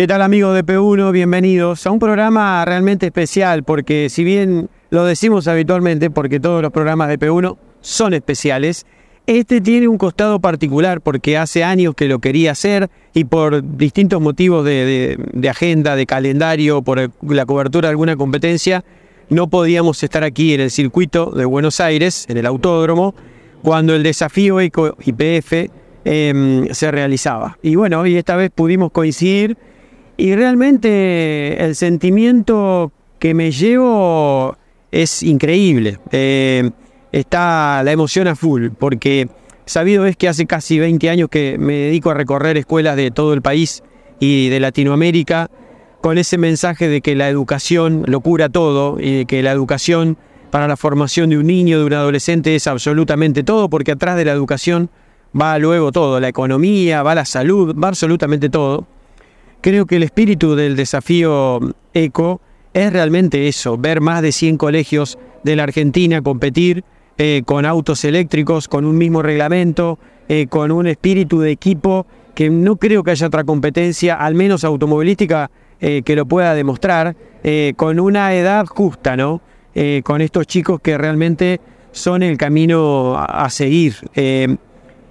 ¿Qué tal amigos de P1? Bienvenidos a un programa realmente especial porque si bien lo decimos habitualmente porque todos los programas de P1 son especiales, este tiene un costado particular porque hace años que lo quería hacer y por distintos motivos de, agenda, de calendario, por la cobertura de alguna competencia, no podíamos estar aquí en el circuito de Buenos Aires, en el autódromo, cuando el desafío IPF em, se realizaba. Y bueno, y esta vez pudimos coincidir y realmente el sentimiento que me llevo es increíble. Eh, está la emoción a full, porque sabido es que hace casi 20 años que me dedico a recorrer escuelas de todo el país y de Latinoamérica con ese mensaje de que la educación lo cura todo y de que la educación para la formación de un niño, de un adolescente es absolutamente todo, porque atrás de la educación va luego todo, la economía, va la salud, va absolutamente todo. Creo que el espíritu del desafío ECO es realmente eso, ver más de 100 colegios de la Argentina competir eh, con autos eléctricos, con un mismo reglamento, eh, con un espíritu de equipo que no creo que haya otra competencia, al menos automovilística, eh, que lo pueda demostrar, con una edad justa, ¿no? con estos chicos que realmente son el camino a, a seguir.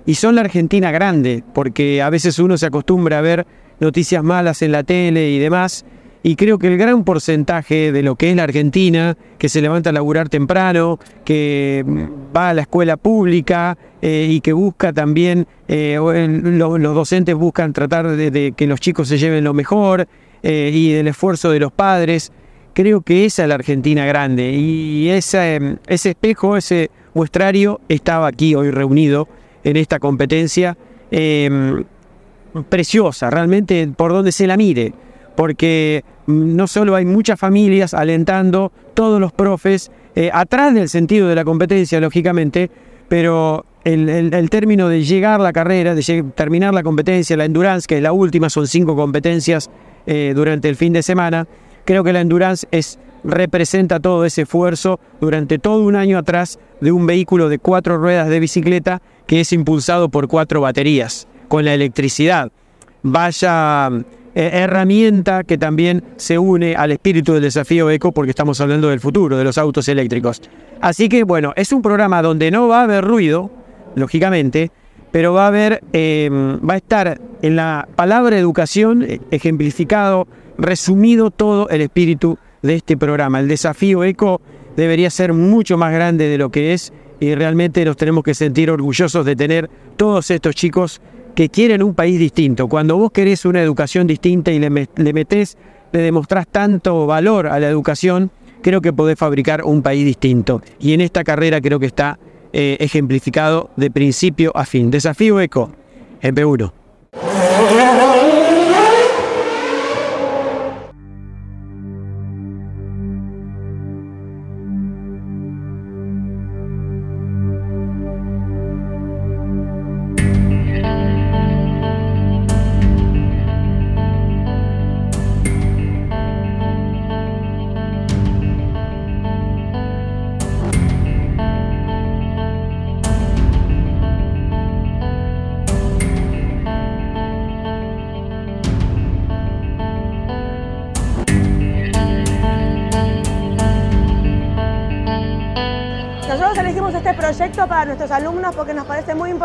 y son la Argentina grande, porque a veces uno se acostumbra a ver noticias malas en la tele y demás. Y creo que el gran porcentaje de lo que es la Argentina, que se levanta a laburar temprano, que va a la escuela pública eh, y que busca también, eh, los docentes buscan tratar de, que los chicos se lleven lo mejor eh, y del esfuerzo de los padres. Creo que esa es la Argentina grande y ese, ese espejo, ese muestrario estaba aquí hoy reunido en esta competencia preciosa, realmente por donde se la mire, porque mm, no solo hay muchas familias alentando, todos los profes, eh, atrás del sentido de la competencia, lógicamente, pero el, término de llegar la carrera, de terminar la competencia, la endurance, que es la última, son cinco competencias eh, durante el fin de semana, creo que la endurance es, representa todo ese esfuerzo durante todo un año atrás de un vehículo de cuatro ruedas de bicicleta que es impulsado por cuatro baterías con la electricidad. Vaya eh, herramienta que también se une al espíritu del desafío eco porque estamos hablando del futuro, de los autos eléctricos. Así que bueno, es un programa donde no va a haber ruido, lógicamente, pero va a haber, em, va a estar en la palabra educación eh, ejemplificado, resumido todo el espíritu de este programa. El desafío eco debería ser mucho más grande de lo que es y realmente nos tenemos que sentir orgullosos de tener todos estos chicos que quieren un país distinto. Cuando vos querés una educación distinta y le, metés, le demostrás tanto valor a la educación, creo que podés fabricar un país distinto. Y en esta carrera creo que está eh, ejemplificado de principio a fin. Desafío ECO, MP1.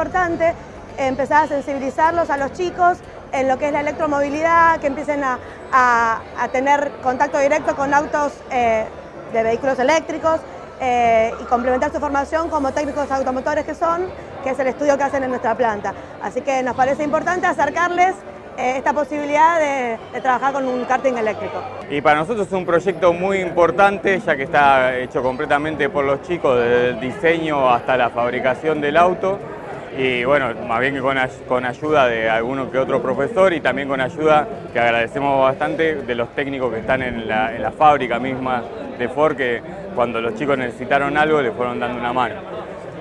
Importante empezar a sensibilizarlos a los chicos en lo que es la electromovilidad, que empiecen a, tener contacto directo con autos eh, de vehículos eléctricos eh, y complementar su formación como técnicos automotores que son, que es el estudio que hacen en nuestra planta. Así que nos parece importante acercarles eh, esta posibilidad de, trabajar con un karting eléctrico. Y para nosotros es un proyecto muy importante, ya que está hecho completamente por los chicos, desde el diseño hasta la fabricación del auto. Y bueno, más bien que con, ayuda de alguno que otro profesor y también con ayuda, que agradecemos bastante, de los técnicos que están en la, fábrica misma de Ford, que cuando los chicos necesitaron algo le fueron dando una mano.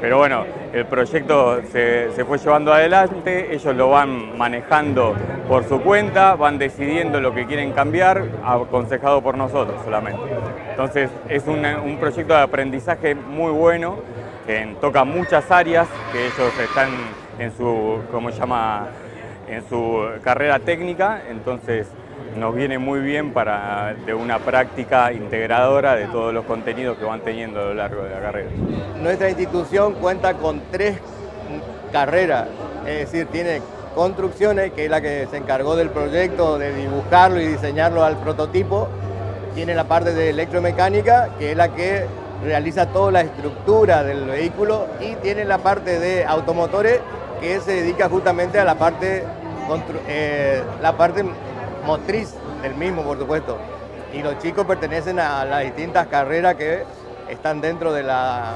Pero bueno, el proyecto se, fue llevando adelante, ellos lo van manejando por su cuenta, van decidiendo lo que quieren cambiar, aconsejado por nosotros solamente. Entonces es un, proyecto de aprendizaje muy bueno, que toca muchas áreas, que ellos están en su, ¿cómo se llama? en su carrera técnica, entonces nos viene muy bien para de una práctica integradora de todos los contenidos que van teniendo a lo largo de la carrera. Nuestra institución cuenta con tres carreras, es decir, tiene construcciones, que es la que se encargó del proyecto, de dibujarlo y diseñarlo al prototipo, tiene la parte de electromecánica, que es la que realiza toda la estructura del vehículo, y tiene la parte de automotores, que se dedica justamente a la parte, eh, la parte motriz del mismo, por supuesto. Y los chicos pertenecen a las distintas carreras que están dentro de la,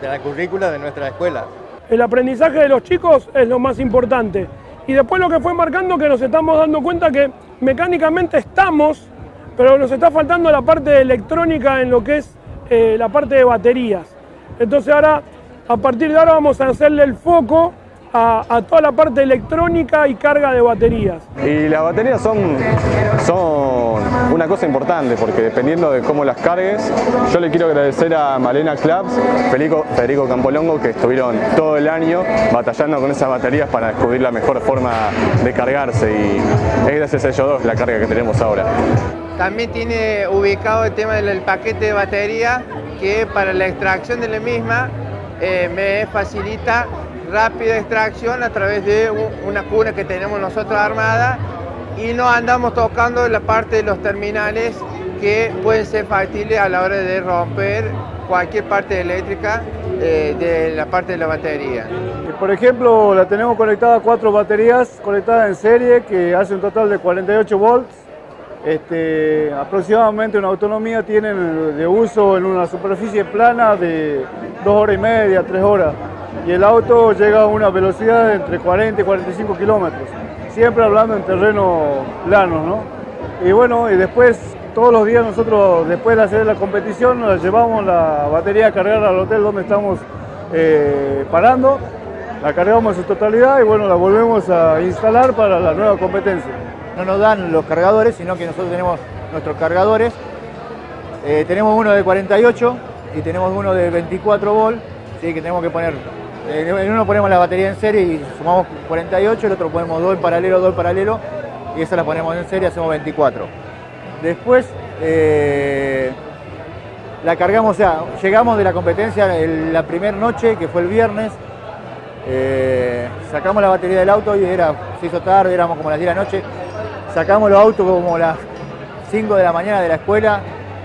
de la currícula de nuestra escuela. El aprendizaje de los chicos es lo más importante. Y después lo que fue marcando que nos estamos dando cuenta que mecánicamente estamos, pero nos está faltando la parte electrónica en lo que es eh, la parte de baterías. Entonces ahora, a partir de ahora vamos a hacerle el foco a, toda la parte electrónica y carga de baterías. Y las baterías son, son una cosa importante porque dependiendo de cómo las cargues, yo le quiero agradecer a Malena Claps, Federico, Federico Campolongo, que estuvieron todo el año batallando con esas baterías para descubrir la mejor forma de cargarse y es gracias a ellos dos la carga que tenemos ahora. También tiene ubicado el tema del paquete de batería que para la extracción de la misma eh, me facilita rápida extracción a través de una cuna que tenemos nosotros armada y no andamos tocando la parte de los terminales que pueden ser factibles a la hora de romper cualquier parte eléctrica eh, de la parte de la batería. Por ejemplo, la tenemos conectada a cuatro baterías conectadas en serie que hace un total de 48 volts. Este, aproximadamente una autonomía tienen de uso en una superficie plana de dos horas y media, tres horas y el auto llega a una velocidad de entre 40 y 45 kilómetros, siempre hablando en terreno plano, ¿no? Y bueno, y después, todos los días nosotros, después de hacer la competición, nos llevamos la batería a cargar al hotel donde estamos eh, parando, la cargamos en totalidad y bueno, la volvemos a instalar para la nueva competencia. No nos dan los cargadores, sino que nosotros tenemos nuestros cargadores. Eh, tenemos uno de 48 y tenemos uno de 24 volt, ¿sí? que tenemos que poner en uno ponemos la batería en serie y sumamos 48, el otro ponemos dos en paralelo, dos en paralelo, y esa la ponemos en serie, hacemos 24. Después eh, la cargamos, o sea, llegamos de la competencia la primera noche, que fue el viernes, eh, sacamos la batería del auto y era, se hizo tarde, éramos como las 10 de la noche, sacamos los autos como las 5 de la mañana de la escuela,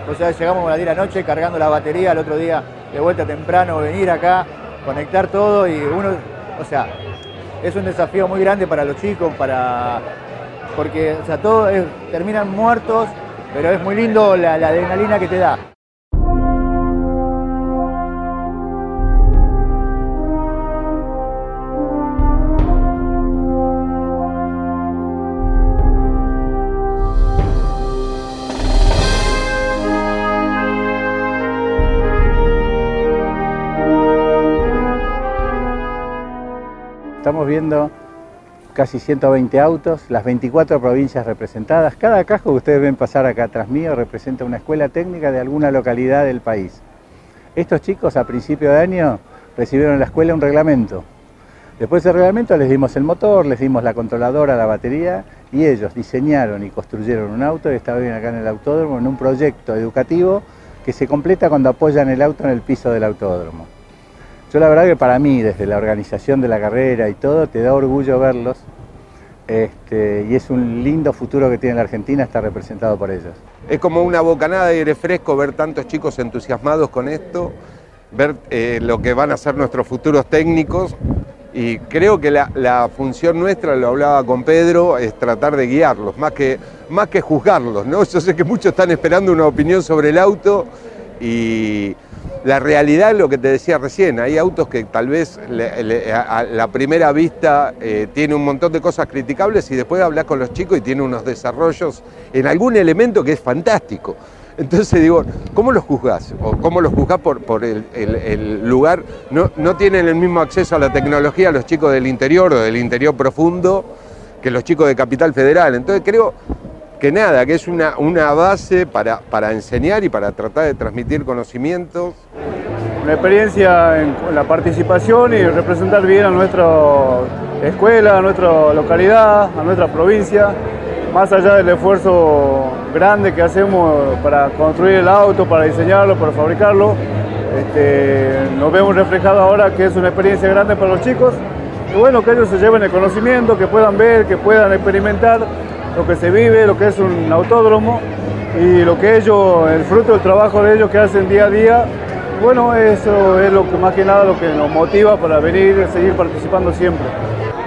o sea, llegamos a las 10 de la noche cargando la batería, el otro día de vuelta temprano, venir acá, conectar todo y uno, o sea, es un desafío muy grande para los chicos, para porque o sea, todos terminan muertos, pero es muy lindo la adrenalina que te da. Estamos viendo casi 120 autos, las 24 provincias representadas. Cada casco que ustedes ven pasar acá atrás mío representa una escuela técnica de alguna localidad del país. Estos chicos a principio de año recibieron en la escuela un reglamento. Después del reglamento les dimos el motor, les dimos la controladora, la batería y ellos diseñaron y construyeron un auto y está bien acá en el autódromo en un proyecto educativo que se completa cuando apoyan el auto en el piso del autódromo. Yo la verdad que para mí, desde la organización de la carrera y todo, te da orgullo verlos. Este, y es un lindo futuro que tiene la Argentina, está representado por ellos. Es como una bocanada de aire fresco ver tantos chicos entusiasmados con esto, ver eh, lo que van a ser nuestros futuros técnicos Y creo que la, la, función nuestra, lo hablaba con Pedro, es tratar de guiarlos, más que, más que juzgarlos. ¿no? Yo sé que muchos están esperando una opinión sobre el auto y la realidad es lo que te decía recién, hay autos que tal vez a la primera vista eh, tiene un montón de cosas criticables y después hablas con los chicos y tiene unos desarrollos en algún elemento que es fantástico. Entonces digo, ¿cómo los juzgás? ¿O cómo los juzgás por, el, lugar? No, no tienen el mismo acceso a la tecnología los chicos del interior o del interior profundo que los chicos de Capital Federal. Entonces creo que nada, que es una, una base para, para enseñar y para tratar de transmitir conocimientos. Una experiencia en la participación y representar bien a nuestra escuela, a nuestra localidad, a nuestra provincia, más allá del esfuerzo grande que hacemos para construir el auto, para diseñarlo, para fabricarlo, este, nos vemos reflejados ahora que es una experiencia grande para los chicos. Y bueno, que ellos se lleven el conocimiento, que puedan ver, que puedan experimentar lo que se vive, lo que es un autódromo y lo que ellos, el fruto del trabajo de ellos que hacen día a día. Bueno, eso es lo que más que nada lo que nos motiva para venir y seguir participando siempre.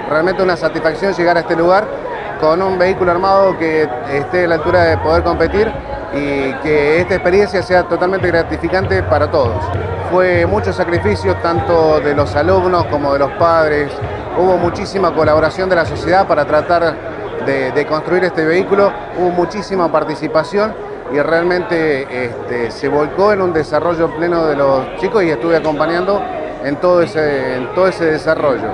Realmente una satisfacción llegar a este lugar con un vehículo armado que esté a la altura de poder competir y que esta experiencia sea totalmente gratificante para todos. Fue mucho sacrificio tanto de los alumnos como de los padres, hubo muchísima colaboración de la sociedad para tratar de, construir este vehículo, hubo muchísima participación y realmente este, se volcó en un desarrollo pleno de los chicos y estuve acompañando en todo ese, en todo ese desarrollo.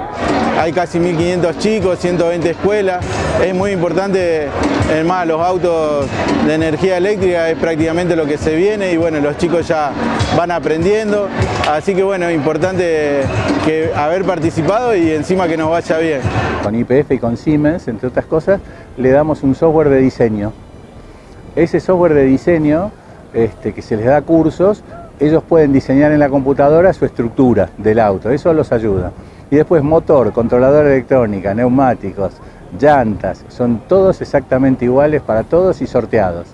Hay casi 1.500 chicos, 120 escuelas. Es muy importante, es más, los autos de energía eléctrica es prácticamente lo que se viene y bueno, los chicos ya van aprendiendo. Así que bueno, es importante haber participado y encima que nos vaya bien. Con IPF y con Siemens, entre otras cosas, le damos un software de diseño. Ese software de diseño, este, que se les da cursos, ellos pueden diseñar en la computadora su estructura del auto, eso los ayuda. Y después motor, controladora electrónica, neumáticos, llantas, son todos exactamente iguales para todos y sorteados.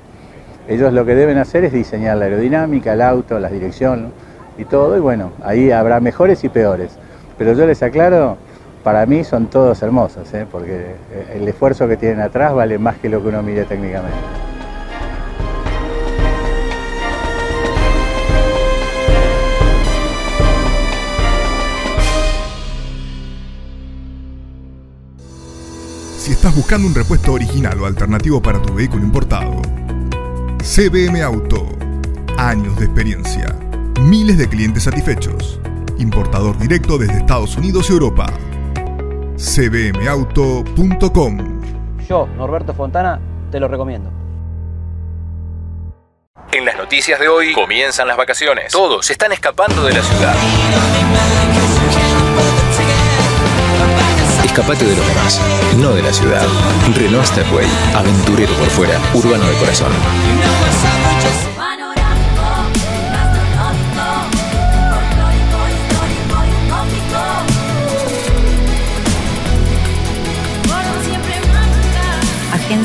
Ellos lo que deben hacer es diseñar la aerodinámica, el auto, la dirección y todo, y bueno, ahí habrá mejores y peores. Pero yo les aclaro, para mí son todos hermosos, ¿eh? porque el esfuerzo que tienen atrás vale más que lo que uno mire técnicamente. si estás buscando un repuesto original o alternativo para tu vehículo importado. CBM Auto. Años de experiencia. Miles de clientes satisfechos. Importador directo desde Estados Unidos y Europa. cbmauto.com Yo, Norberto Fontana, te lo recomiendo. En las noticias de hoy comienzan las vacaciones. Todos están escapando de la ciudad. Escapate de los demás, no de la ciudad. Renault Stepway, aventurero por fuera, urbano de corazón.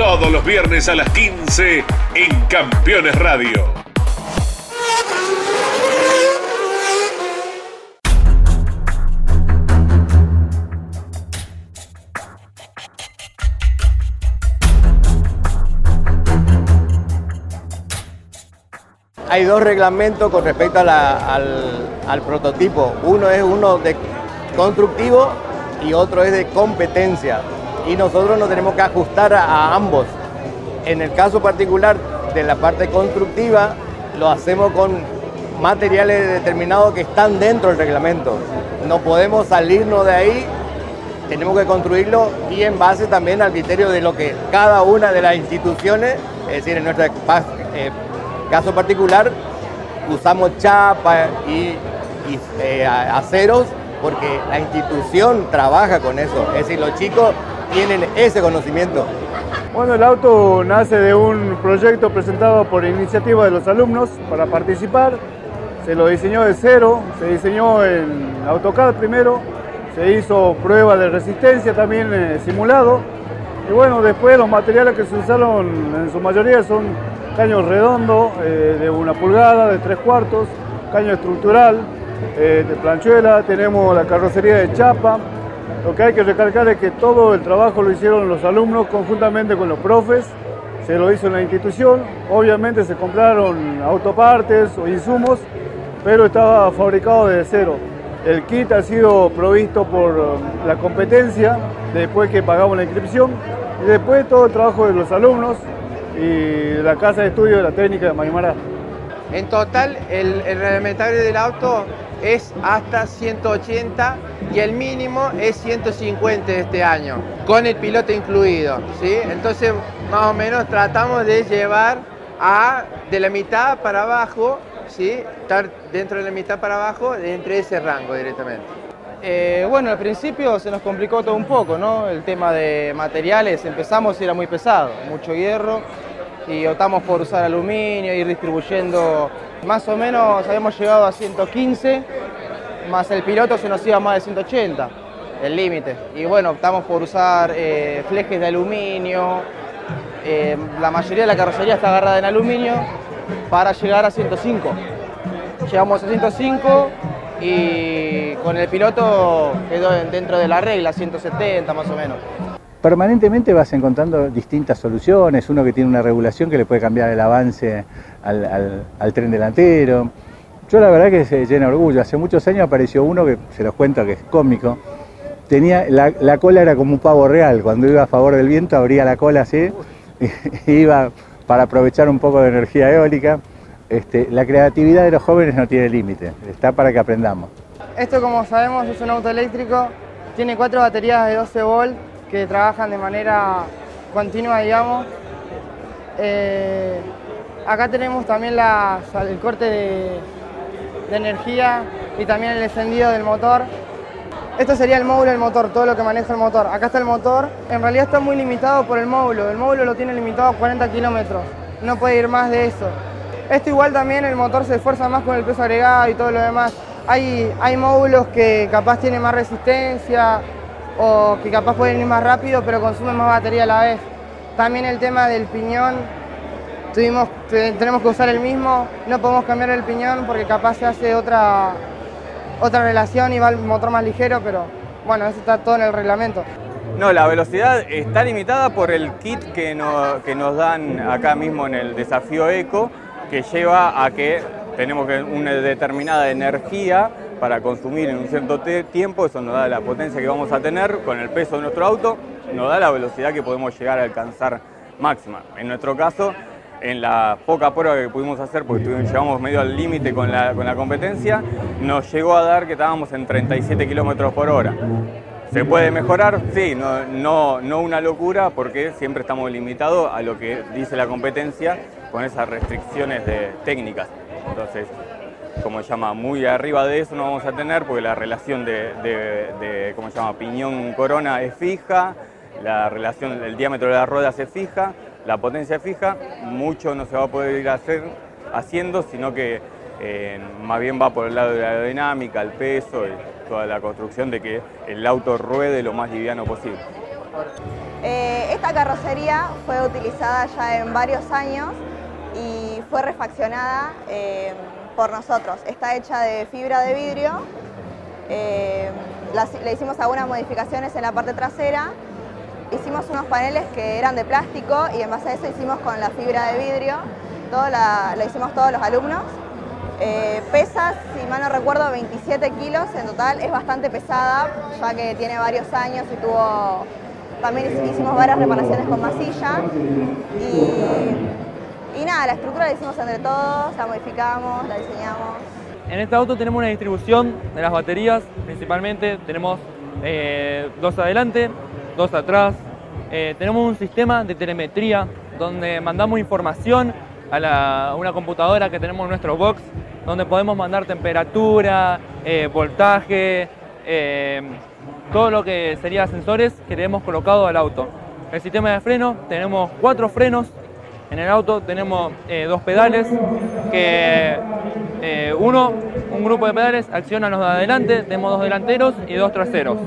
Todos los viernes a las 15 en Campeones Radio. Hay dos reglamentos con respecto al, al prototipo. Uno es uno de constructivo y otro es de competencia. Y nosotros nos tenemos que ajustar a, ambos. En el caso particular de la parte constructiva, lo hacemos con materiales determinados que están dentro del reglamento. No podemos salirnos de ahí, tenemos que construirlo y en base también al criterio de lo que cada una de las instituciones, es decir, en nuestro eh, caso particular, usamos chapa y, y eh, aceros porque la institución trabaja con eso, es decir, los chicos tienen ese conocimiento. Bueno, el auto nace de un proyecto presentado por iniciativa de los alumnos para participar. Se lo diseñó de cero, se diseñó en AutoCAD primero, se hizo prueba de resistencia también eh, simulado. Y bueno, después los materiales que se usaron en su mayoría son caños redondos eh, de una pulgada, de tres cuartos, caño estructural, eh, de planchuela, tenemos la carrocería de chapa, lo que hay que recalcar es que todo el trabajo lo hicieron los alumnos conjuntamente con los profes, se lo hizo en la institución, obviamente se compraron autopartes o insumos, pero estaba fabricado de cero. El kit ha sido provisto por um, la competencia después que pagamos la inscripción y después todo el trabajo de los alumnos y la casa de estudio de la técnica de Maimara. En total, el, el reglamentario del auto es hasta 180 y el mínimo es 150 este año, con el piloto incluido. ¿sí? Entonces, más o menos tratamos de llevar a de la mitad para abajo, ¿sí? estar dentro de la mitad para abajo, entre ese rango directamente. Eh, bueno, al principio se nos complicó todo un poco, ¿no? El tema de materiales, empezamos y era muy pesado, mucho hierro y optamos por usar aluminio, ir distribuyendo. Más o menos habíamos llegado a 115 más el piloto se nos iba más de 180, el límite. Y bueno, optamos por usar eh, flejes de aluminio, eh, la mayoría de la carrocería está agarrada en aluminio para llegar a 105. Llegamos a 105 y con el piloto quedó dentro de la regla, 170 más o menos. Permanentemente vas encontrando distintas soluciones, uno que tiene una regulación que le puede cambiar el avance al, tren delantero, yo la verdad que se llena de orgullo. Hace muchos años apareció uno que, se los cuento, que es cómico. Tenía, la, la cola era como un pavo real. Cuando iba a favor del viento abría la cola así y iba para aprovechar un poco de energía eólica. Este, la creatividad de los jóvenes no tiene límite, está para que aprendamos. Esto como sabemos es un auto eléctrico, tiene cuatro baterías de 12 volt que trabajan de manera continua, digamos. Eh, acá tenemos también el corte de, energía y también el encendido del motor. Esto sería el módulo del motor, todo lo que maneja el motor. Acá está el motor. En realidad está muy limitado por el módulo. El módulo lo tiene limitado a 40 kilómetros. No puede ir más de eso. Esto igual también el motor se esfuerza más con el peso agregado y todo lo demás. Hay módulos que capaz tienen más resistencia o que capaz pueden ir más rápido pero consumen más batería a la vez. También el tema del piñón tuvimos, tenemos que usar el mismo, no podemos cambiar el piñón porque capaz se hace otra, otra relación y va el motor más ligero, pero bueno, eso está todo en el reglamento. No, la velocidad está limitada por el kit que, no, que nos dan acá mismo en el desafío eco, que lleva a que tenemos una determinada energía para consumir en un cierto tiempo, eso nos da la potencia que vamos a tener con el peso de nuestro auto, nos da la velocidad que podemos llegar a alcanzar máxima. En nuestro caso, en la poca prueba que pudimos hacer, porque llegamos medio al límite con la, con la competencia, nos llegó a dar que estábamos en 37 kilómetros por hora. ¿Se puede mejorar? Sí, no, no, no una locura porque siempre estamos limitados a lo que dice la competencia con esas restricciones de técnicas. Entonces, como se llama, muy arriba de eso no vamos a tener porque la relación de, de, de ¿cómo se llama?, piñón-corona es fija, la relación, el diámetro de las ruedas es fija, la potencia fija, mucho no se va a poder ir hacer, haciendo, sino que eh, más bien va por el lado de la aerodinámica, el peso y toda la construcción de que el auto ruede lo más liviano posible. Eh, esta carrocería fue utilizada ya en varios años y fue refaccionada eh, por nosotros. Está hecha de fibra de vidrio, eh, le hicimos algunas modificaciones en la parte trasera hicimos unos paneles que eran de plástico y en base a eso hicimos con la fibra de vidrio, todo la, lo hicimos todos los alumnos. Eh, pesa, si mal no recuerdo, 27 kilos en total. Es bastante pesada, ya que tiene varios años y tuvo. También hicimos varias reparaciones con masilla. Y nada, la estructura la hicimos entre todos, la modificamos, la diseñamos. En este auto tenemos una distribución de las baterías, principalmente tenemos eh, dos adelante, dos atrás. Eh, tenemos un sistema de telemetría donde mandamos información a, la- a una computadora que tenemos en nuestro box, donde podemos mandar temperatura, eh, voltaje, eh, todo lo que sería sensores que le hemos colocado al auto. El sistema de freno, tenemos cuatro frenos en el auto, tenemos eh, dos pedales que eh, uno, un grupo de pedales accionan los de adelante, tenemos dos delanteros y dos traseros.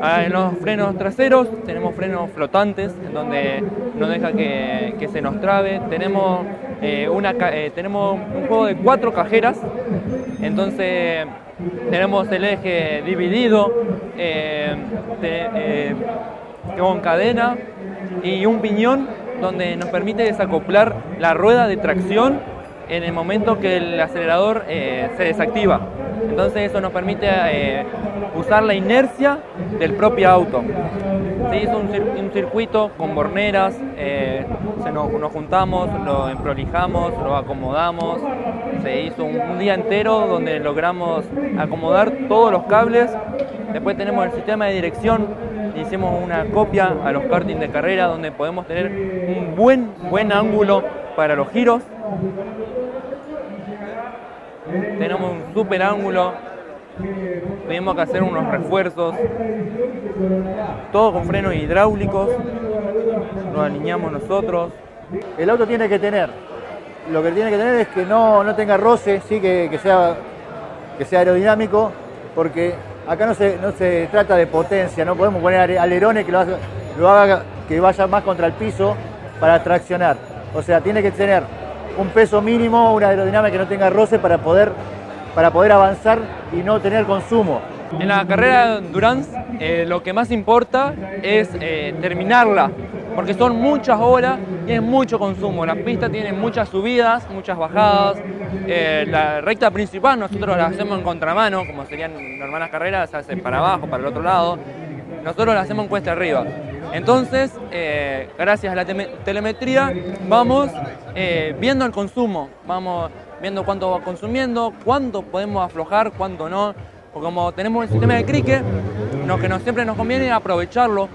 Ah, En los frenos traseros tenemos frenos flotantes, donde no deja que, que se nos trabe. Tenemos, eh, una, tenemos un juego de cuatro cajeras, entonces tenemos el eje dividido eh, con cadena y un piñón donde nos permite desacoplar la rueda de tracción en el momento que el acelerador eh, se desactiva. Entonces eso nos permite eh, usar la inercia del propio auto. Se hizo un, cir- un circuito con borneras, eh, se nos, nos juntamos, lo emprolijamos, lo acomodamos. Se hizo un, un día entero donde logramos acomodar todos los cables. Después tenemos el sistema de dirección. Hicimos una copia a los karting de carrera donde podemos tener un buen, buen ángulo para los giros. Tenemos un super ángulo. Tuvimos que hacer unos refuerzos. Todo con frenos hidráulicos. Lo alineamos nosotros. El auto tiene que tener, lo que tiene que tener es que no, no tenga roce, sí que, que sea, que sea aerodinámico, porque acá no se, no se trata de potencia, no podemos poner ale- alerones que lo haga que vaya más contra el piso para traccionar. O sea, tiene que tener un peso mínimo, una aerodinámica que no tenga roce para poder, para poder avanzar y no tener consumo. En la carrera de endurance eh, lo que más importa es eh, terminarla, porque son muchas horas y es mucho consumo. La pista tiene muchas subidas, muchas bajadas. Eh, la recta principal nosotros la hacemos en contramano, como serían normales carreras, se hace para abajo, para el otro lado. Nosotros la hacemos en cuesta arriba. Entonces, eh, gracias a la telemetría, vamos eh, viendo el consumo, vamos viendo cuánto va consumiendo, cuánto podemos aflojar, cuánto no. Porque como tenemos el sistema de crique, lo que nos, siempre nos conviene es aprovecharlo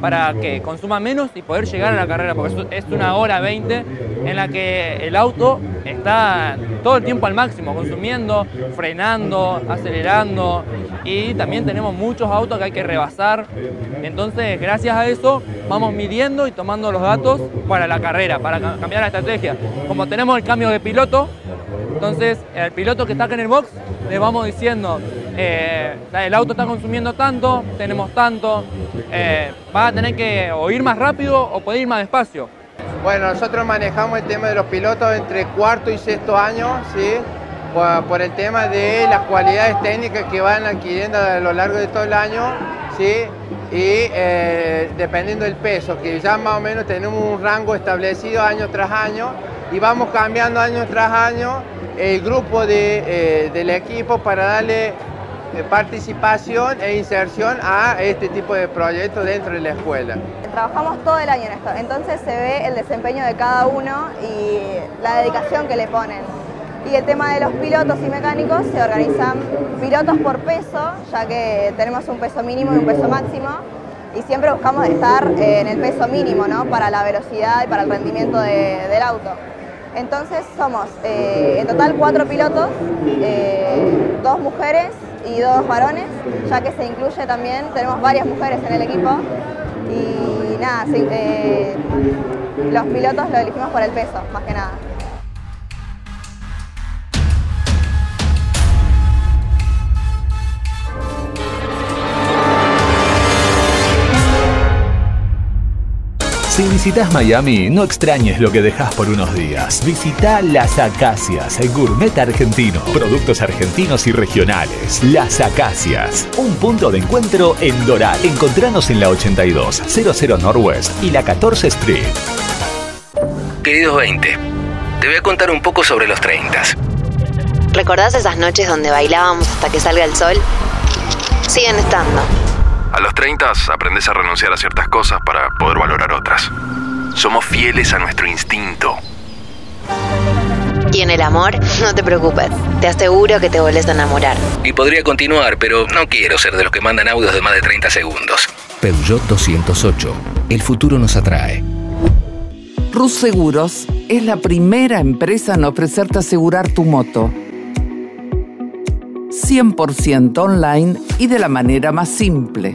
para que consuma menos y poder llegar a la carrera, porque es- una hora 20 en la que el auto está todo el tiempo al máximo, consumiendo, frenando, acelerando y también tenemos muchos autos que hay que rebasar. Entonces, gracias a eso, vamos midiendo y tomando los datos para la carrera, para ca- cambiar la estrategia. Como tenemos el cambio de piloto, entonces, el piloto que está acá en el box, le vamos diciendo, eh, el auto está consumiendo tanto, tenemos tanto, eh, va a tener que o ir más rápido o puede ir más despacio. Bueno, nosotros manejamos el tema de los pilotos entre cuarto y sexto año, ¿sí? Por, el tema de las cualidades técnicas que van adquiriendo a lo largo de todo el año, ¿sí? Y eh, dependiendo del peso, que ya más o menos tenemos un rango establecido año tras año y vamos cambiando año tras año el grupo de, eh, del equipo para darle participación e inserción a este tipo de proyectos dentro de la escuela. Trabajamos todo el año en esto, entonces se ve el desempeño de cada uno y la dedicación que le ponen. Y el tema de los pilotos y mecánicos, se organizan pilotos por peso, ya que tenemos un peso mínimo y un peso máximo, y siempre buscamos estar eh, en el peso mínimo, ¿no? Para la velocidad y para el rendimiento de- del auto. Entonces somos eh, en total cuatro pilotos, eh, dos mujeres y dos varones, ya que se incluye también, tenemos varias mujeres en el equipo y nada, eh, los pilotos lo elegimos por el peso, más que nada. Si visitas Miami, no extrañes lo que dejas por unos días. Visita Las Acacias, el gourmet argentino. Productos argentinos y regionales. Las Acacias, un punto de encuentro en Doral. Encontranos en la 82, 00 Northwest y la 14 Street. Queridos 20, te voy a contar un poco sobre los 30. ¿Recordás esas noches donde bailábamos hasta que salga el sol? Siguen estando. A los 30 aprendes a renunciar a ciertas cosas para poder valorar otras. Somos fieles a nuestro instinto. Y en el amor, no te preocupes. Te aseguro que te volvés a enamorar. Y podría continuar, pero no quiero ser de los que mandan audios de más de 30 segundos. Peugeot 208. El futuro nos atrae. Rus Seguros es la primera empresa en ofrecerte asegurar tu moto. 100% online y de la manera más simple.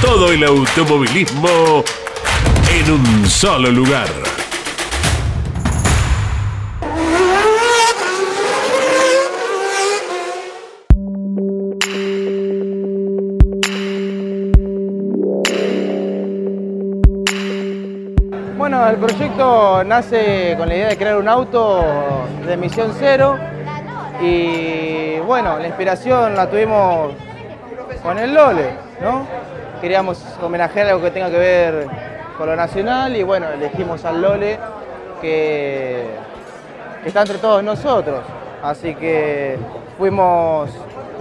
Todo el automovilismo en un solo lugar. Bueno, el proyecto nace con la idea de crear un auto de emisión cero y bueno, la inspiración la tuvimos con el Lole, ¿no? Queríamos homenajear algo que tenga que ver con lo nacional y bueno, elegimos al Lole que, está entre todos nosotros. Así que fuimos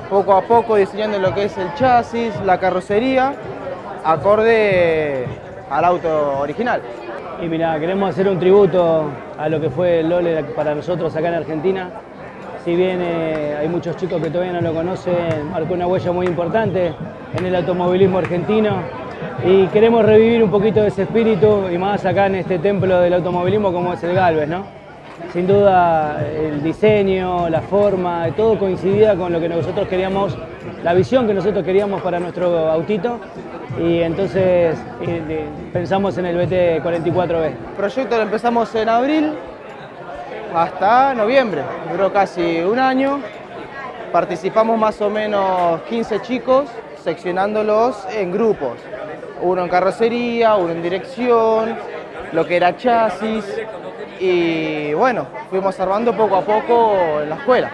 poco a poco diseñando lo que es el chasis, la carrocería, acorde al auto original. Y mira, queremos hacer un tributo a lo que fue el Lole para nosotros acá en Argentina. Si bien eh, hay muchos chicos que todavía no lo conocen, marcó una huella muy importante en el automovilismo argentino y queremos revivir un poquito de ese espíritu y más acá en este templo del automovilismo como es el Galvez, ¿no? Sin duda el diseño, la forma, todo coincidía con lo que nosotros queríamos, la visión que nosotros queríamos para nuestro autito y entonces eh, pensamos en el BT44B. El proyecto lo empezamos en abril hasta noviembre, duró casi un año. Participamos más o menos 15 chicos, seccionándolos en grupos. Uno en carrocería, uno en dirección, lo que era chasis. Y bueno, fuimos armando poco a poco en la escuela.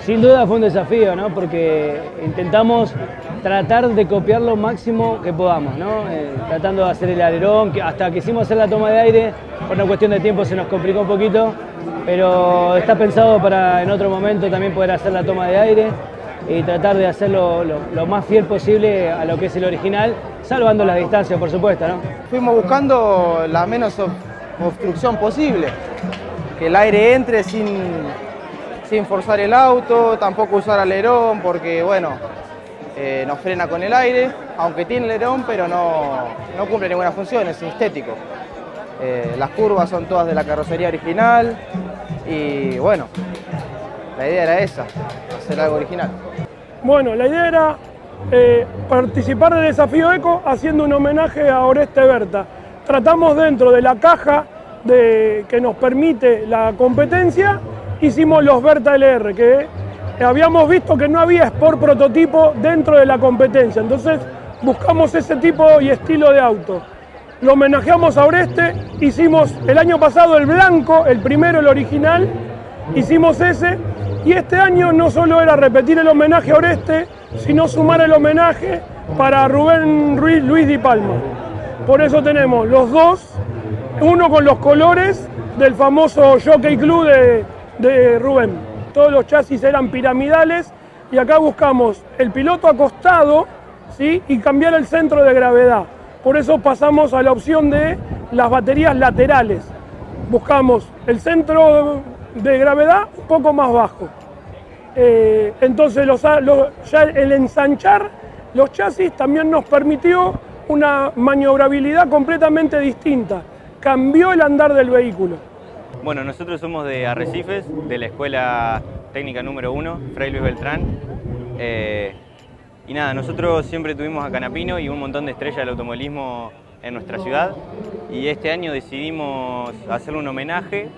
Sin duda fue un desafío, ¿no? Porque intentamos tratar de copiar lo máximo que podamos, ¿no? Eh, tratando de hacer el alerón, hasta que hicimos hacer la toma de aire, por una cuestión de tiempo se nos complicó un poquito, pero está pensado para en otro momento también poder hacer la toma de aire y tratar de hacerlo lo, más fiel posible a lo que es el original, salvando las distancias, por supuesto, ¿no? Fuimos buscando la menos ob- obstrucción posible, que el aire entre sin, sin forzar el auto, tampoco usar alerón porque, bueno, eh, nos frena con el aire, aunque tiene alerón, pero no, no cumple ninguna función, es estético. Eh, las curvas son todas de la carrocería original y, bueno, la idea era esa, hacer algo original. Bueno, la idea era eh, participar del desafío Eco haciendo un homenaje a Oreste Berta. Tratamos dentro de la caja de, que nos permite la competencia, hicimos los Berta LR, que habíamos visto que no había Sport prototipo dentro de la competencia. Entonces buscamos ese tipo y estilo de auto. Lo homenajeamos a Oreste, hicimos el año pasado el blanco, el primero, el original, hicimos ese Y este año no solo era repetir el homenaje a Oreste, sino sumar el homenaje para Rubén Ruiz, Luis Di Palma. Por eso tenemos los dos, uno con los colores del famoso Jockey Club de, de Rubén. Todos los chasis eran piramidales y acá buscamos el piloto acostado ¿sí? y cambiar el centro de gravedad. Por eso pasamos a la opción de las baterías laterales. Buscamos el centro de gravedad un poco más bajo. Eh, entonces ya el ensanchar los chasis también nos permitió una maniobrabilidad completamente distinta. Cambió el andar del vehículo. Bueno, nosotros somos de Arrecifes, de la Escuela Técnica número 1, Fray Luis Beltrán. Eh, y nada, nosotros siempre tuvimos a Canapino y un montón de estrellas del automovilismo en nuestra ciudad. Y este año decidimos hacerle un homenaje,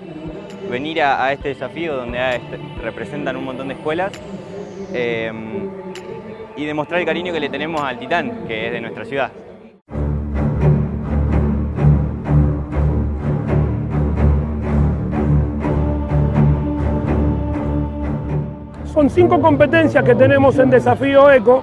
venir a, este desafío donde este- representan un montón de escuelas eh, y demostrar el cariño que le tenemos al Titán, que es de nuestra ciudad. Son cinco competencias que tenemos en Desafío Eco.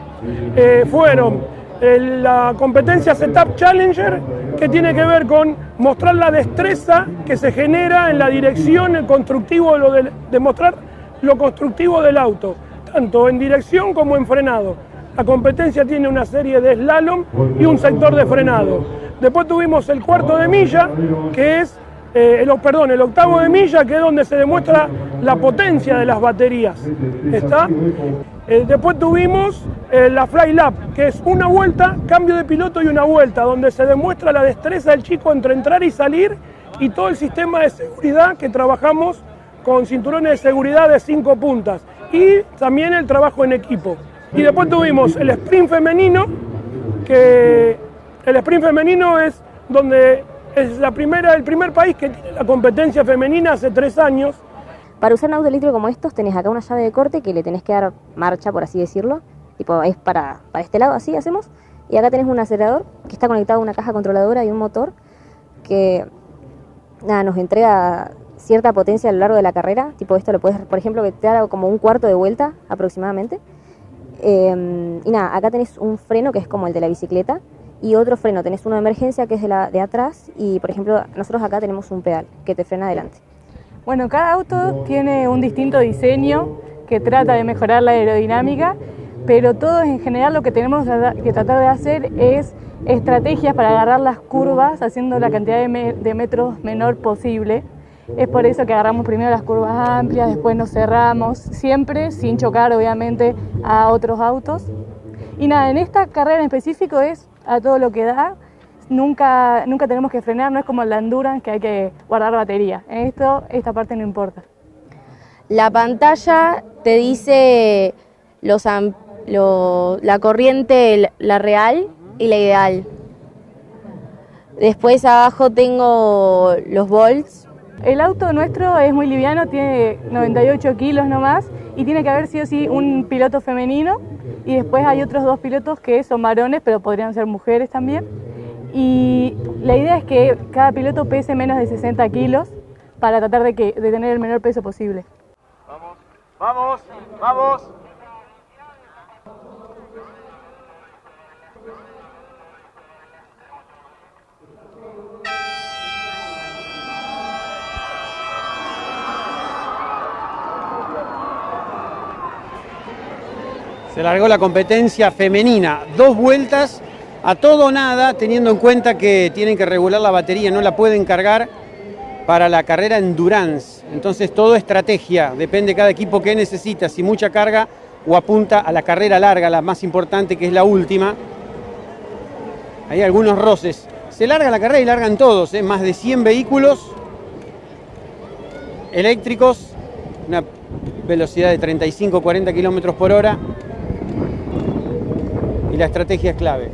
Eh, fueron eh, la competencia Setup Challenger, que tiene que ver con mostrar la destreza que se genera en la dirección, el constructivo, lo del- demostrar lo constructivo del auto, tanto en dirección como en frenado. La competencia tiene una serie de slalom y un sector de frenado. Después tuvimos el cuarto de milla, que es eh, el, perdón, el octavo de milla, que es donde se demuestra la potencia de las baterías. ¿Está? Eh, después tuvimos eh, la Fly Lap, que es una vuelta, cambio de piloto y una vuelta, donde se demuestra la destreza del chico entre entrar y salir y todo el sistema de seguridad que trabajamos con cinturones de seguridad de cinco puntas y también el trabajo en equipo. Y después tuvimos el sprint femenino, que el sprint femenino es donde es la primera, el primer país que tiene la competencia femenina hace tres años. Para usar un auto eléctrico como estos tenés acá una llave de corte que le tenés que dar marcha, por así decirlo. Tipo, es para, para este lado, así hacemos. Y acá tenés un acelerador que está conectado a una caja controladora y un motor que nada, nos entrega cierta potencia a lo largo de la carrera. Tipo, esto lo puedes, por ejemplo, que te da como un cuarto de vuelta aproximadamente. Eh, y nada, acá tenés un freno que es como el de la bicicleta y otro freno, tenés uno de emergencia que es de, la, de atrás y por ejemplo nosotros acá tenemos un pedal que te frena adelante. Bueno, cada auto tiene un distinto diseño que trata de mejorar la aerodinámica, pero todos en general lo que tenemos que tratar de hacer es estrategias para agarrar las curvas haciendo la cantidad de, me- de metros menor posible. Es por eso que agarramos primero las curvas amplias, después nos cerramos, siempre sin chocar obviamente a otros autos. Y nada, en esta carrera en específico es a todo lo que da, nunca, nunca tenemos que frenar, no es como en la Endurance que hay que guardar batería. En esto, esta parte no importa. La pantalla te dice los la corriente, la real y la ideal. Después abajo tengo los volts. El auto nuestro es muy liviano, tiene 98 kilos nomás y tiene que haber sí o sí un piloto femenino y después hay otros dos pilotos que son varones, pero podrían ser mujeres también. Y la idea es que cada piloto pese menos de 60 kilos para tratar de, que, de tener el menor peso posible. Vamos, vamos. Se largó la competencia femenina, dos vueltas a todo o nada, teniendo en cuenta que tienen que regular la batería, no la pueden cargar para la carrera endurance. Entonces todo estrategia, depende cada equipo que necesita, si mucha carga o apunta a la carrera larga, la más importante que es la última. Hay algunos roces. Se larga la carrera y largan todos, ¿eh? más de 100 vehículos eléctricos, una velocidad de 35-40 kilómetros por hora la estrategia es clave.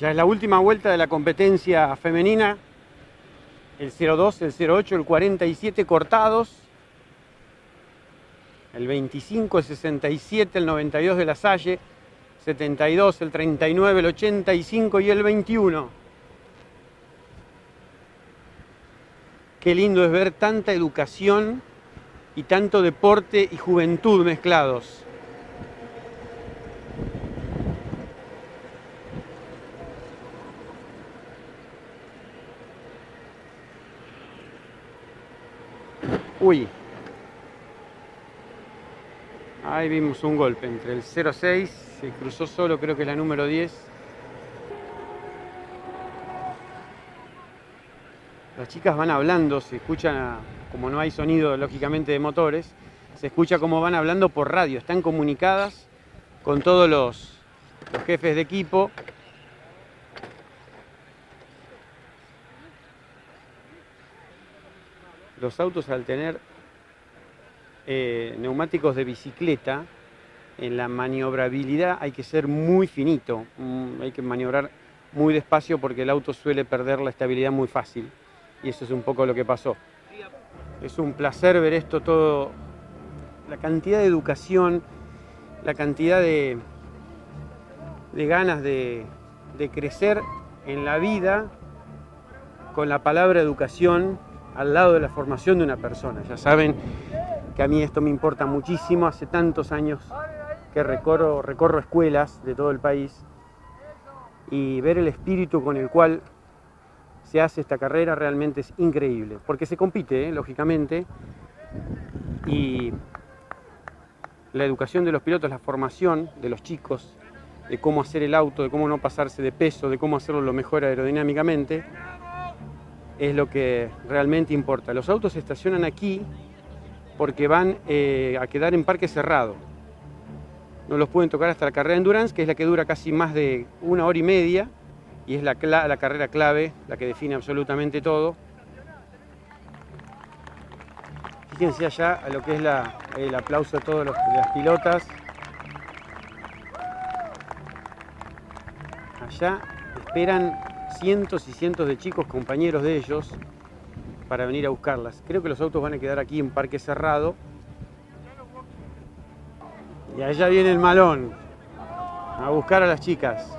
Ya es la última vuelta de la competencia femenina. El 02, el 08, el 47 cortados. El 25, el 67, el 92 de la Salle. 72, el 39, el 85 y el 21. Qué lindo es ver tanta educación y tanto deporte y juventud mezclados. Uy. Ahí vimos un golpe entre el 06, se cruzó solo, creo que es la número 10. Las chicas van hablando, se escuchan, como no hay sonido lógicamente de motores, se escucha como van hablando por radio, están comunicadas con todos los, los jefes de equipo. Los autos al tener eh, neumáticos de bicicleta, en la maniobrabilidad hay que ser muy finito, mm, hay que maniobrar muy despacio porque el auto suele perder la estabilidad muy fácil. Y eso es un poco lo que pasó. Es un placer ver esto todo, la cantidad de educación, la cantidad de, ganas de, de crecer en la vida con la palabra educación al lado de la formación de una persona. Ya saben que a mí esto me importa muchísimo, hace tantos años que recorro, recorro escuelas de todo el país y ver el espíritu con el cual se hace esta carrera realmente es increíble, porque se compite, ¿eh? lógicamente, y la educación de los pilotos, la formación de los chicos, de cómo hacer el auto, de cómo no pasarse de peso, de cómo hacerlo lo mejor aerodinámicamente, es lo que realmente importa. Los autos se estacionan aquí porque van eh, a quedar en parque cerrado. No los pueden tocar hasta la carrera de Endurance, que es la que dura casi más de una hora y media y es la, la carrera clave, la que define absolutamente todo. Fíjense allá a lo que es el aplauso de todas las pilotas. Allá esperan cientos y cientos de chicos, compañeros de ellos, para venir a buscarlas. Creo que los autos van a quedar aquí en parque cerrado. Y allá viene el malón a buscar a las chicas.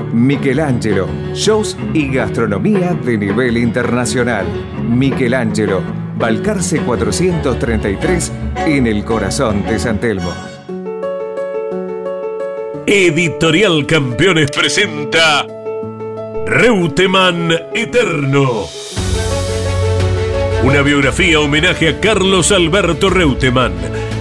Michelangelo, shows y gastronomía de nivel internacional. Michelangelo, Balcarce 433 en el corazón de San Telmo. Editorial Campeones presenta Reutemann Eterno. Una biografía homenaje a Carlos Alberto Reutemann,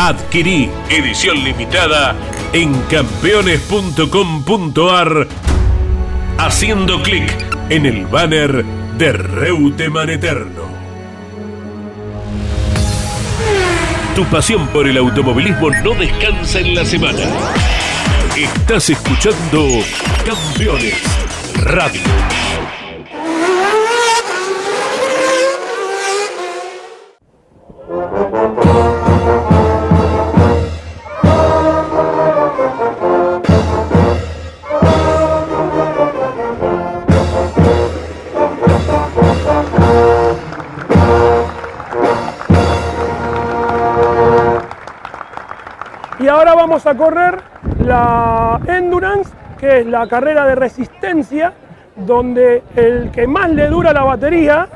Adquirí edición limitada en campeones.com.ar haciendo clic en el banner de Reutemann Eterno. Tu pasión por el automovilismo no descansa en la semana. Estás escuchando Campeones Radio. Vamos a correr la Endurance, que es la carrera de resistencia, donde el que más le dura la batería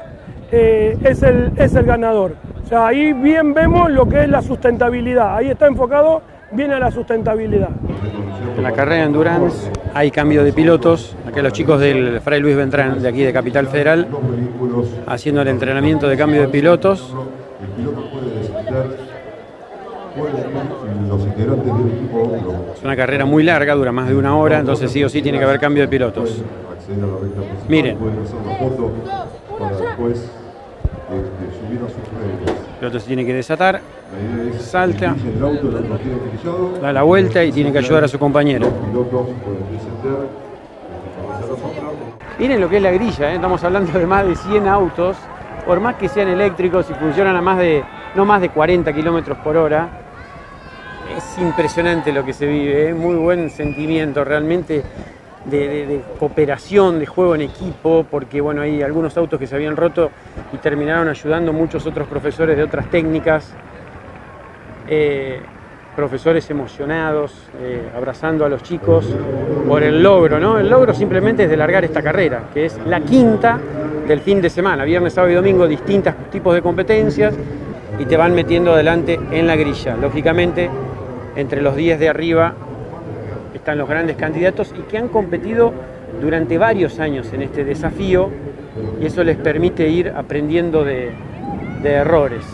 eh, es, el, es el ganador. O sea, ahí bien vemos lo que es la sustentabilidad. Ahí está enfocado bien a la sustentabilidad. En la carrera de Endurance hay cambio de pilotos. Acá los chicos del Fray Luis Ventrán, de aquí de Capital Federal, haciendo el entrenamiento de cambio de pilotos. Es una carrera muy larga, dura más de una hora, entonces sí o sí tiene que haber cambio de pilotos. Miren. El piloto se tiene que desatar, salta, da la vuelta y tiene que ayudar a su compañero. Miren lo que es la grilla, ¿eh? estamos hablando de más de 100 autos, por más que sean eléctricos y funcionan a más de, no más de 40 kilómetros por hora, es impresionante lo que se vive, es muy buen sentimiento realmente de cooperación, de juego en equipo, porque bueno, hay algunos autos que se habían roto y terminaron ayudando muchos otros profesores de otras técnicas, eh, profesores emocionados, eh, abrazando a los chicos por el logro, ¿no? El logro simplemente es de largar esta carrera, que es la quinta del fin de semana, viernes, sábado y domingo, distintos tipos de competencias y te van metiendo adelante en la grilla. Lógicamente, entre los 10 de arriba están los grandes candidatos y que han competido durante varios años en este desafío y eso les permite ir aprendiendo de, de errores.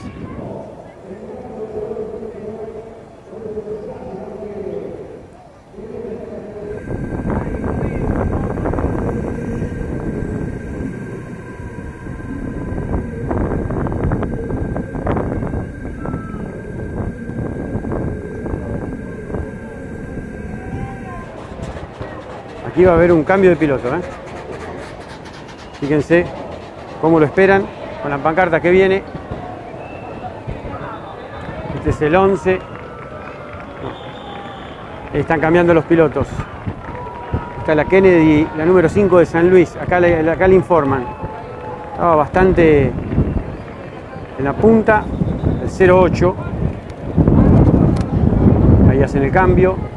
Aquí va a haber un cambio de piloto. ¿eh? Fíjense cómo lo esperan con la pancarta que viene. Este es el 11. Están cambiando los pilotos. Está la Kennedy, la número 5 de San Luis. Acá le, acá le informan. Estaba bastante en la punta, el 08. Ahí hacen el cambio.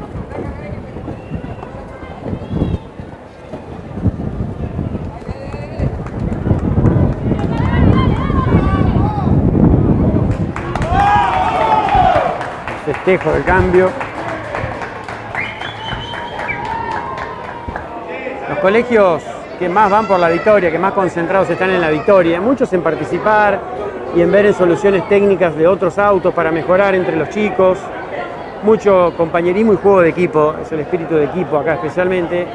Festejo del cambio. Los colegios que más van por la victoria, que más concentrados están en la victoria, muchos en participar y en ver en soluciones técnicas de otros autos para mejorar entre los chicos, mucho compañerismo y juego de equipo, es el espíritu de equipo acá especialmente.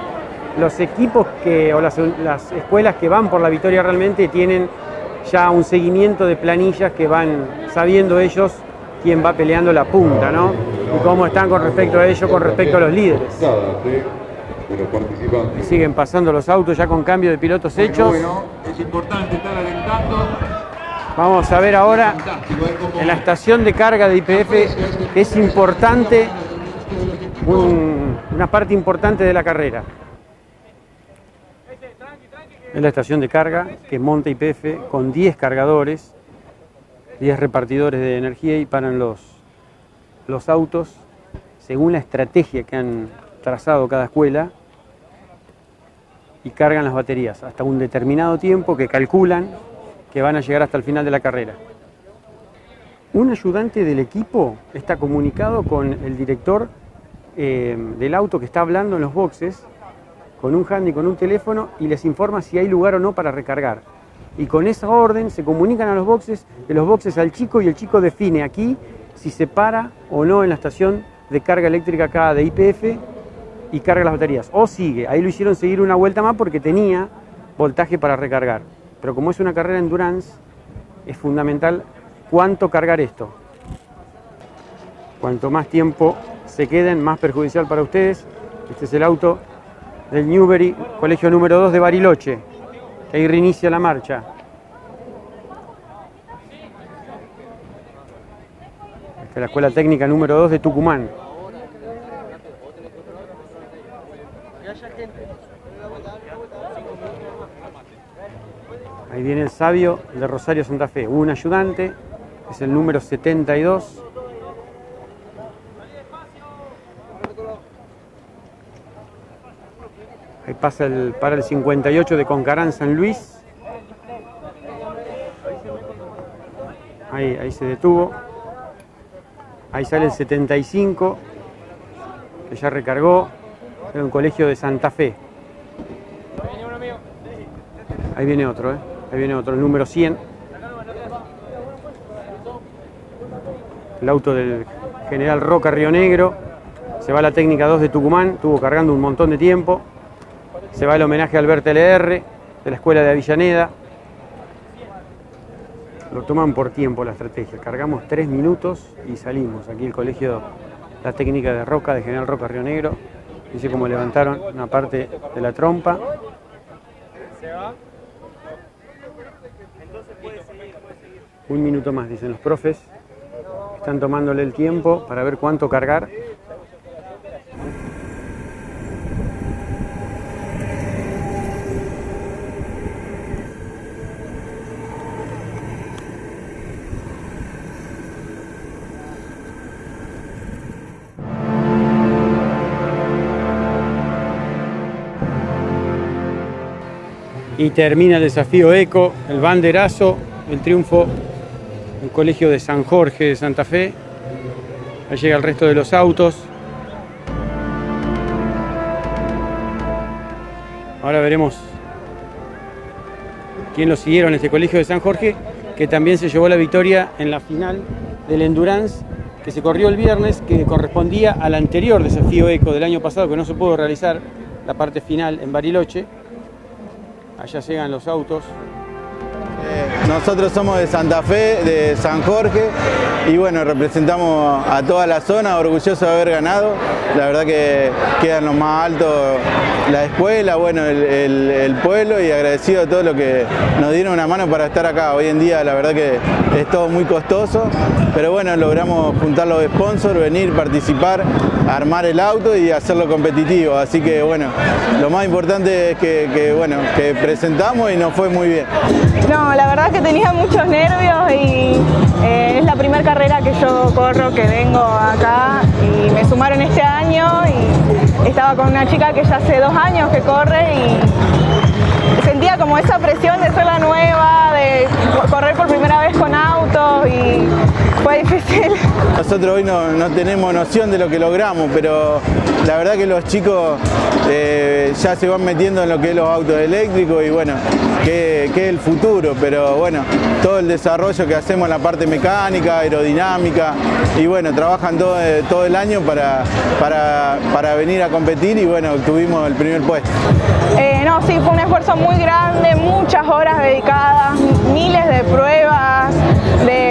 Los equipos que, o las, las escuelas que van por la victoria realmente tienen ya un seguimiento de planillas que van sabiendo ellos quién va peleando la punta, ¿no? Y cómo están con respecto a ello, con respecto a los líderes. Y siguen pasando los autos ya con cambio de pilotos hechos. es importante estar alentando. Vamos a ver ahora en la estación de carga de IPF, es importante, un- una parte importante de la carrera. Es la estación de carga que monta IPF con 10 cargadores, 10 repartidores de energía y paran los, los autos según la estrategia que han trazado cada escuela y cargan las baterías hasta un determinado tiempo que calculan que van a llegar hasta el final de la carrera. Un ayudante del equipo está comunicado con el director eh, del auto que está hablando en los boxes, con un handy, con un teléfono, y les informa si hay lugar o no para recargar. Y con esa orden se comunican a los boxes, de los boxes al chico, y el chico define aquí si se para o no en la estación de carga eléctrica acá de IPF y carga las baterías. O sigue, ahí lo hicieron seguir una vuelta más porque tenía voltaje para recargar. Pero como es una carrera endurance, es fundamental cuánto cargar esto. Cuanto más tiempo se queden, más perjudicial para ustedes. Este es el auto del Newbery, colegio número 2 de Bariloche, ahí reinicia la marcha. Esta es la escuela técnica número 2 de Tucumán. Ahí viene el sabio de Rosario Santa Fe. Un ayudante, es el número 72. Ahí pasa el, para el 58 de Concarán San Luis. Ahí, ahí se detuvo. Ahí sale el 75, que ya recargó. Es un colegio de Santa Fe. Ahí viene otro, ¿eh? Ahí viene otro, el número 100. El auto del general Roca Río Negro. Se va la técnica 2 de Tucumán, estuvo cargando un montón de tiempo. Se va el homenaje a Alberto LR de la escuela de Avellaneda. Lo toman por tiempo la estrategia. Cargamos tres minutos y salimos. Aquí el colegio, la técnica de Roca, de General Roca Río Negro. Dice cómo levantaron una parte de la trompa. Un minuto más, dicen los profes. Están tomándole el tiempo para ver cuánto cargar. Y termina el desafío ECO, el banderazo, el triunfo del Colegio de San Jorge de Santa Fe. Ahí llega el resto de los autos. Ahora veremos quién lo siguieron este Colegio de San Jorge, que también se llevó la victoria en la final del Endurance que se corrió el viernes, que correspondía al anterior desafío ECO del año pasado, que no se pudo realizar la parte final en Bariloche. Allá llegan los autos. Nosotros somos de Santa Fe, de San Jorge, y bueno, representamos a toda la zona, orgulloso de haber ganado. La verdad que quedan los más altos la escuela, bueno, el, pueblo y agradecido a todos los que nos dieron una mano para estar acá. Hoy en día la verdad que es todo muy costoso, pero bueno, logramos juntar los sponsors, venir, participar, armar el auto y hacerlo competitivo. Así que bueno, lo más importante es que, que, bueno, que presentamos y nos fue muy bien. No, la verdad que tenía muchos nervios y eh, es la primera carrera que yo corro, que vengo acá y me sumaron este año y estaba con una chica que ya hace dos años que corre y sentía como esa presión de ser la nueva, de correr por primera vez con autos y fue difícil. Nosotros hoy no, no tenemos noción de lo que logramos, pero la verdad que los chicos eh, ya se van metiendo en lo que es los autos eléctricos y bueno, que, que es el futuro, pero bueno, todo el desarrollo que hacemos en la parte mecánica, aerodinámica y bueno, trabajan todo, eh, todo el año para, para, para venir a competir y bueno, obtuvimos el primer puesto. Eh, no, sí, fue un esfuerzo muy grande, muchas horas dedicadas, miles de pruebas de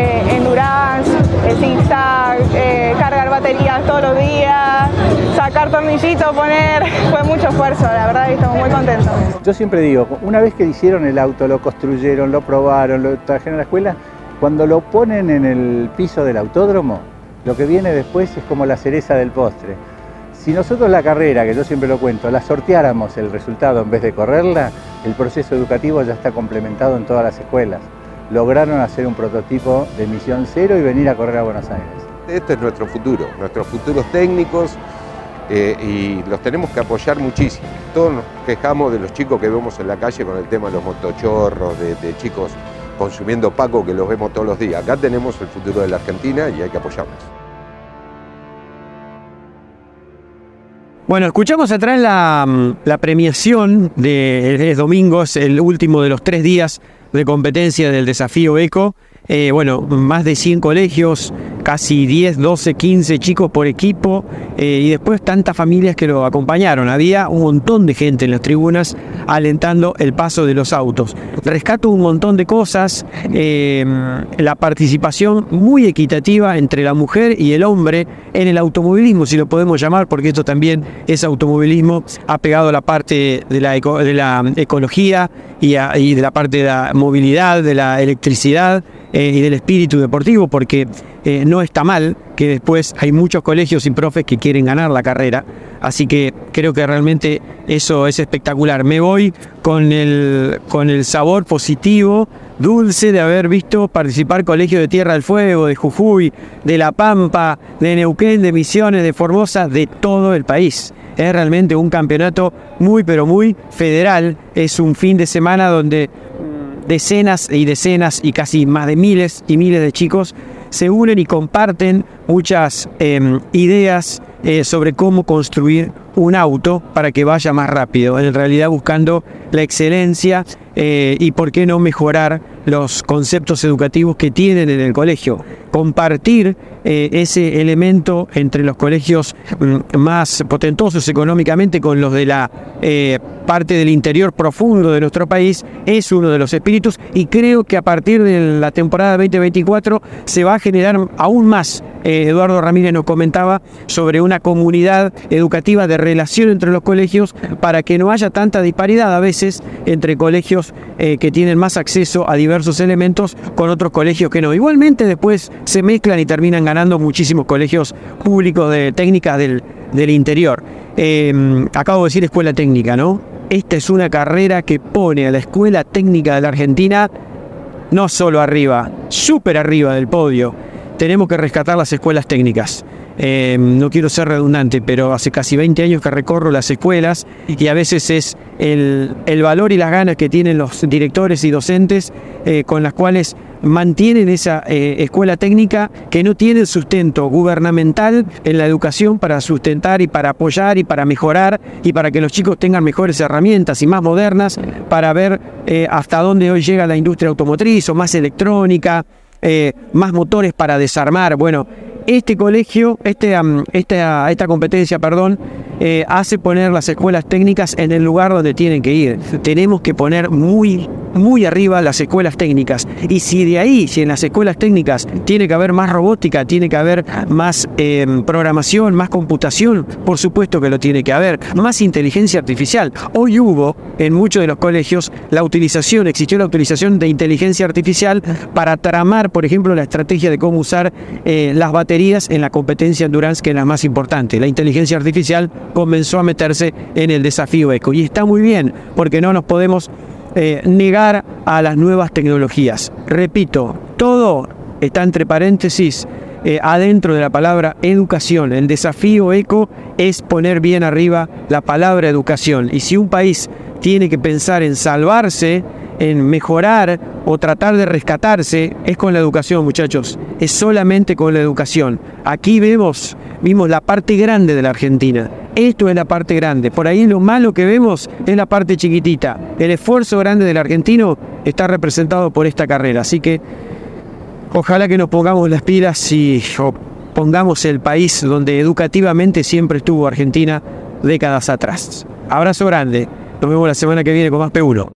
zigzag, eh, cargar baterías todos los días, sacar tornillitos, poner, fue mucho esfuerzo, la verdad que estamos muy contentos. Yo siempre digo, una vez que hicieron el auto, lo construyeron, lo probaron, lo trajeron a la escuela, cuando lo ponen en el piso del autódromo, lo que viene después es como la cereza del postre. Si nosotros la carrera, que yo siempre lo cuento, la sorteáramos el resultado en vez de correrla, el proceso educativo ya está complementado en todas las escuelas. Lograron hacer un prototipo de emisión cero y venir a correr a Buenos Aires. Este es nuestro futuro, nuestros futuros técnicos eh, y los tenemos que apoyar muchísimo. Todos nos quejamos de los chicos que vemos en la calle con el tema de los motochorros, de, de chicos consumiendo paco que los vemos todos los días. Acá tenemos el futuro de la Argentina y hay que apoyarlos. Bueno, escuchamos atrás la, mm, la premiación de, de domingos, el último de los tres días de competencia del desafío ECO. Eh, bueno, más de 100 colegios, casi 10, 12, 15 chicos por equipo eh, y después tantas familias que lo acompañaron. Había un montón de gente en las tribunas alentando el paso de los autos. Rescato un montón de cosas, eh, la participación muy equitativa entre la mujer y el hombre en el automovilismo, si lo podemos llamar, porque esto también es automovilismo, ha pegado a la parte de la, eco- de la ecología y, a- y de la parte de la movilidad, de la electricidad eh, y del espíritu deportivo, porque eh, no está mal que después hay muchos colegios y profes que quieren ganar la carrera, así que creo que realmente eso es espectacular. Me voy con el, con el sabor positivo, dulce de haber visto participar colegios de Tierra del Fuego, de Jujuy, de La Pampa, de Neuquén, de Misiones, de Formosa, de todo el país. es realmente un campeonato muy pero muy federal. Es un fin de semana donde decenas y decenas y casi más de miles y miles de chicos se unen y comparten muchas em, ideas eh, sobre cómo construir un auto para que vaya más rápido, en realidad buscando la excelencia eh, y por qué no mejorar los conceptos educativos que tienen en el colegio. Compartir eh, ese elemento entre los colegios mm, más potentosos económicamente con los de la eh, parte del interior profundo de nuestro país es uno de los espíritus y creo que a partir de la temporada 2024 se va a generar aún más. Eduardo Ramírez nos comentaba sobre una comunidad educativa de relación entre los colegios para que no haya tanta disparidad a veces entre colegios que tienen más acceso a diversos diversos elementos con otros colegios que no. Igualmente después se mezclan y terminan ganando muchísimos colegios públicos de técnicas del, del interior. Em, acabo de decir escuela técnica, ¿no? Esta es una carrera que pone a la escuela técnica de la Argentina no solo arriba, súper arriba del podio. Tenemos que rescatar las escuelas técnicas. Em, no quiero ser redundante, pero hace casi 20 años que recorro las escuelas y a veces es el, valor y las ganas que tienen los directores y docentes eh, con las cuales mantienen esa eh, escuela técnica que no tiene sustento gubernamental en la educación para sustentar y para apoyar y para mejorar y para que los chicos tengan mejores herramientas y más modernas para ver eh, hasta dónde hoy llega la industria automotriz o más electrónica, más motores para desarmar. Bueno, este colegio, este, esta, esta competencia, perdón, eh, hace poner las escuelas técnicas en el lugar donde tienen que ir. Tenemos que poner muy, muy arriba las escuelas técnicas. Y si de ahí, si en las escuelas técnicas tiene que haber más robótica, tiene que haber más em, programación, más computación, por supuesto que lo tiene que haber, más inteligencia artificial. Hoy hubo en muchos de los colegios la utilización, existió la utilización de inteligencia artificial para tramar, por ejemplo, la estrategia de cómo usar eh, las baterías en la competencia Endurance, que es la más importante. La inteligencia artificial comenzó a meterse en el desafío eco. Y está muy bien, porque no nos podemos eh, negar a las nuevas tecnologías. Repito, todo está entre paréntesis eh, adentro de la palabra educación. El desafío eco es poner bien arriba la palabra educación. Y si un país tiene que pensar en salvarse, en mejorar o tratar de rescatarse, es con la educación, muchachos. Es solamente con la educación. Aquí vemos, vimos la parte grande de la Argentina. Esto es la parte grande. Por ahí lo malo que vemos es la parte chiquitita. El esfuerzo grande del argentino está representado por esta carrera. Así que ojalá que nos pongamos las pilas y pongamos el país donde educativamente siempre estuvo Argentina décadas atrás. Abrazo grande. Nos vemos la semana que viene con más P1.